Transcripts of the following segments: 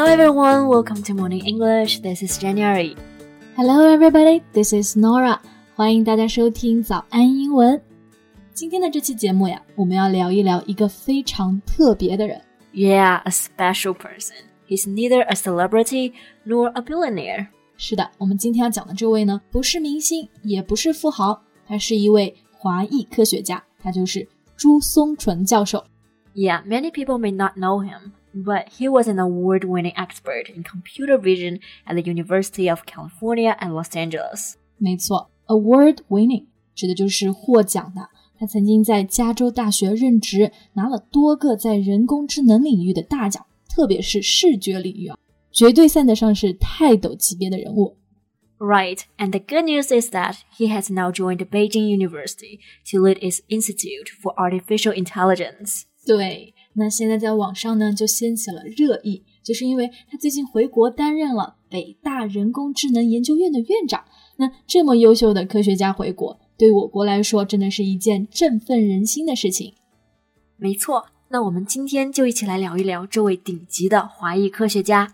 Hello everyone, welcome to Morning English. This is January. Hello everybody, this is Nora. 欢迎大家收听早安英文。今天的这期节目呀，我们要聊一聊一个非常特别的人。 Yeah, a special person. He's neither a celebrity nor a billionaire. 是的，我们今天要讲的这位呢，不是明星，也不是富豪，他是一位华裔科学家，他就是朱松纯教授。 Yeah, many people may not know him, but he was an award winning expert in computer vision at the University of California at Los Angeles. 没错，award winning 指的就是获奖的。他曾经在加州大学任职，拿了多个在人工智能领域的大奖，特别是视觉领域啊，绝对算得上是泰斗级别的人物。 Right, and the good news is that he has now joined Beijing University to lead its Institute for Artificial Intelligence. 对， 那现在在网上呢就掀起了热议，就是因为他最近回国担任了北大人工智能研究院的院长。那这么优秀的科学家回国，对我国来说真的是一件振奋人心的事情。没错，那我们今天就一起来聊一聊这位顶级的华裔科学家。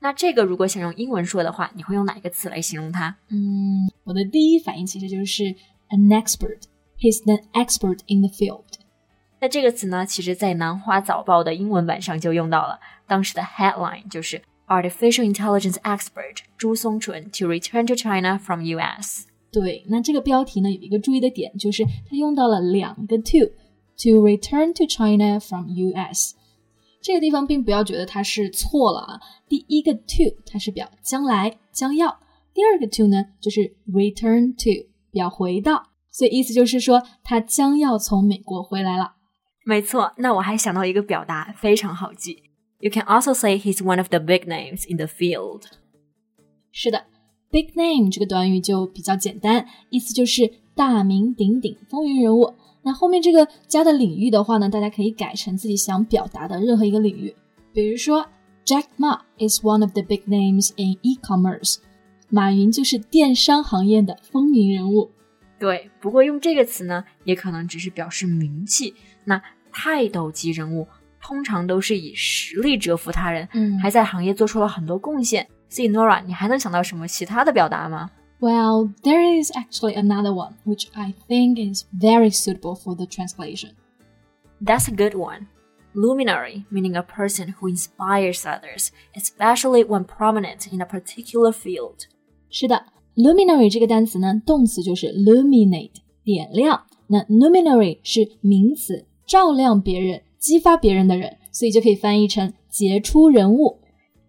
那这个如果想用英文说的话，你会用哪一个词来形容它？嗯，我的第一反应其实就是 an expert。He's an expert in the field。那这个词呢，其实在南华早报的英文版上就用到了，当时的 headline 就是 Artificial Intelligence Expert 朱松纯 to return to China from U.S. 对，那这个标题呢有一个注意的点，就是它用到了两个 to。To return to China from U.S. 这个地方并不要觉得它是错了啊。第一个 to 它是表将来将要，第二个 to 呢就是 return to 表回到，所以意思就是说他将要从美国回来了。没错，那我还想到一个表达非常好记，You can also say he's one of the big names in the field。是的，big name 这个短语就比较简单，意思就是大名鼎鼎、风云人物。那后面这个加的领域的话呢，大家可以改成自己想表达的任何一个领域。比如说，Jack Ma is one of the big names in e-commerce。马云就是电商行业的风云人物。对，不过用这个词呢，也可能只是表示名气。那泰斗级人物通常都是以实力折服他人，嗯还在行业做出了很多贡献。所以 Nora，你还能想到什么其他的表达吗？Well, there is actually another one which I think is very suitable for the translation. That's a good one. Luminary, meaning a person who inspires others, especially when prominent in a particular field. 是的，luminary 这个单词呢，动词就是 illuminate，点亮。那 luminary 是名词，照亮别人、激发别人的人，所以就可以翻译成杰出人物。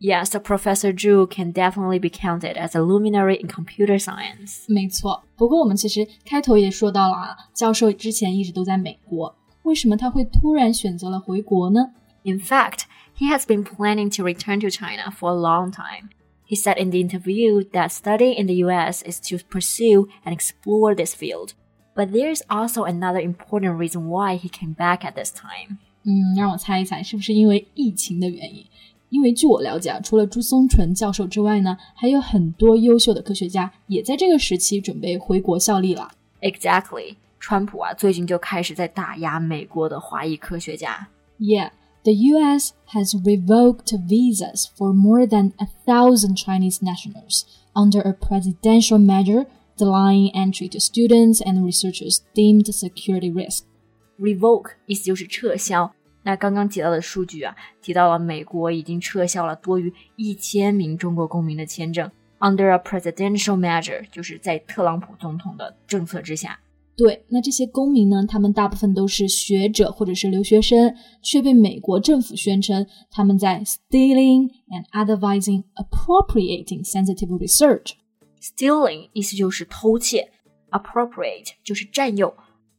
Yes, so Professor Zhu can definitely be counted as a luminary in computer science. 没错，不过我们其实开头也说到了啊，教授之前一直都在美国，为什么他会突然选择了回国呢？ In fact, he has been planning to return to China for a long time. He said in the interview that studying in the US is to pursue and explore this field. But there's also another important reason why he came back at this time. 嗯，让我猜一猜，是不是因为疫情的原因？ 因为据我了解啊，除了朱松纯教授之外呢，还有很多优秀的科学家也在这个时期准备回国效力了。 Exactly. 川普啊，最近就开始在打压美国的华裔科学家。 Yeah, the U.S. has revoked visas for more than a thousand Chinese nationals under a presidential measure denying entry to students and researchers deemed security risk. Revoke 意思就是撤销。 那刚刚提到的数据啊，提到了美国已经撤销了多于一千名中国公民的签证。Under a presidential measure，就是在特朗普总统的政策之下。对，那这些公民呢，他们大部分都是学者或者是留学生，却被美国政府宣称他们在 stealing and otherwise appropriating sensitive research。Stealing 意思就是偷窃，appropriate 就是占有，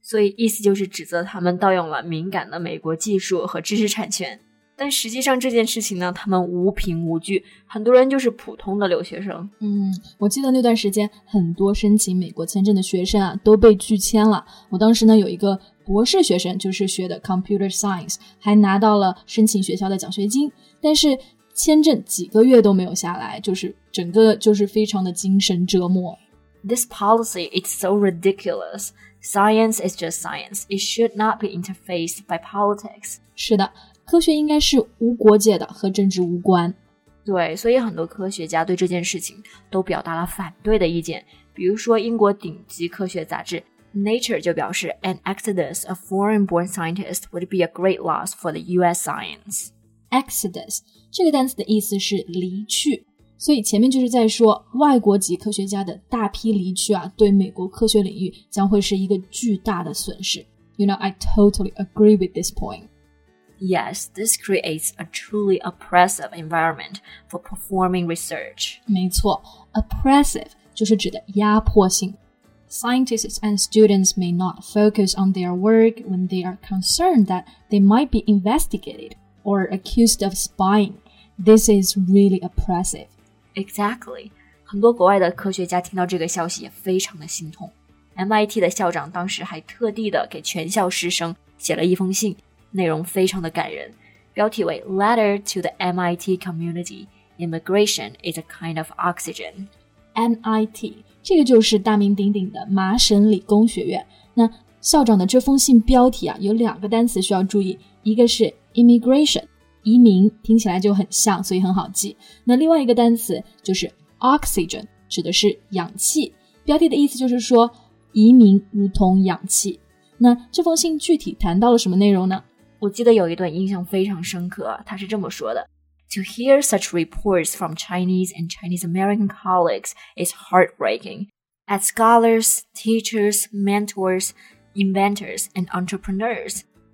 所以意思就是指责他们盗用了敏感的美国技术和知识产权。但实际上这件事情呢，他们无凭无据，很多人就是普通的留学生。嗯，我记得那段时间，很多申请美国签证的学生啊都被拒签了。我当时呢有一个博士学生，就是学的 computer science，还拿到了申请学校的奖学金，但是签证几个月都没有下来，就是整个就是非常的精神折磨。This policy is so ridiculous. Science is just science. It should not be interfaced by politics. 是的。科学应该是无国界的，和政治无关。对，所以很多科学家对这件事情都表达了反对的意见。比如说，英国顶级科学杂志《Nature》就表示，an exodus of foreign-born scientists would be a great loss for the U.S. science. Exodus 这个单词的意思是离去， 所以前面就是在说外国籍科学家的大批离去啊，对美国科学领域将会是一个巨大的损失。You know, I totally agree with this point. Yes, this creates a truly oppressive environment for performing research. 没错，oppressive 就是指的压迫性。Scientists and students may not focus on their work when they are concerned that they might be investigated or accused of spying. This is really oppressive. Exactly. 很多国外的科学家听到这个消息也非常的心痛。MIT 的校长当时还特地的给全校师生写了一封信，内容非常的感人，标题为 "Letter to the MIT Community: Immigration is a kind of oxygen." MIT 这个就是大名鼎鼎的麻省理工学院。那校长的这封信标题啊，有两个单词需要注意，一个是 immigration，移民，听起来就很像，所以很好记。那另外一个单词就是 oxygen，指的是氧气。标题的意思就是说，移民如同氧气。那这封信具体谈到了什么内容呢？我记得有一段印象非常深刻，他是这么说的：“To hear such reports from Chinese and Chinese American colleagues is heartbreaking. As scholars, teachers, mentors, inventors, and entrepreneurs,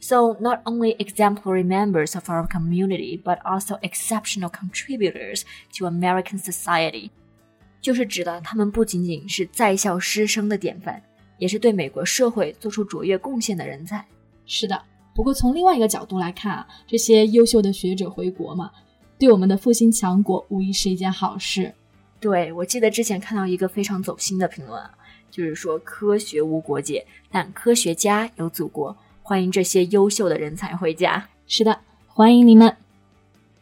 So not only exemplary members of our community, but also exceptional contributors to American society，就是指的他们不仅仅是在校师生的典范，也是对美国社会做出卓越贡献的人才。是的。不过从另外一个角度来看啊，这些优秀的学者回国嘛，对我们的复兴强国无疑是一件好事。对，我记得之前看到一个非常走心的评论啊，就是说科学无国界，但科学家有祖国，欢迎这些优秀的人才回家。是的，欢迎你们。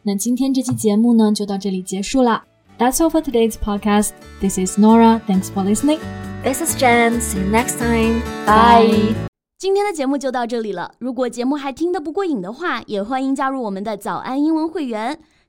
那今天这期节目呢，就到这里结束了。That's all for today's podcast. This is Nora. Thanks for listening. This is Jen. See you next time. Bye. 今天的节目就到这里了。如果节目还听得不过瘾的话，也欢迎加入我们的早安英文会员。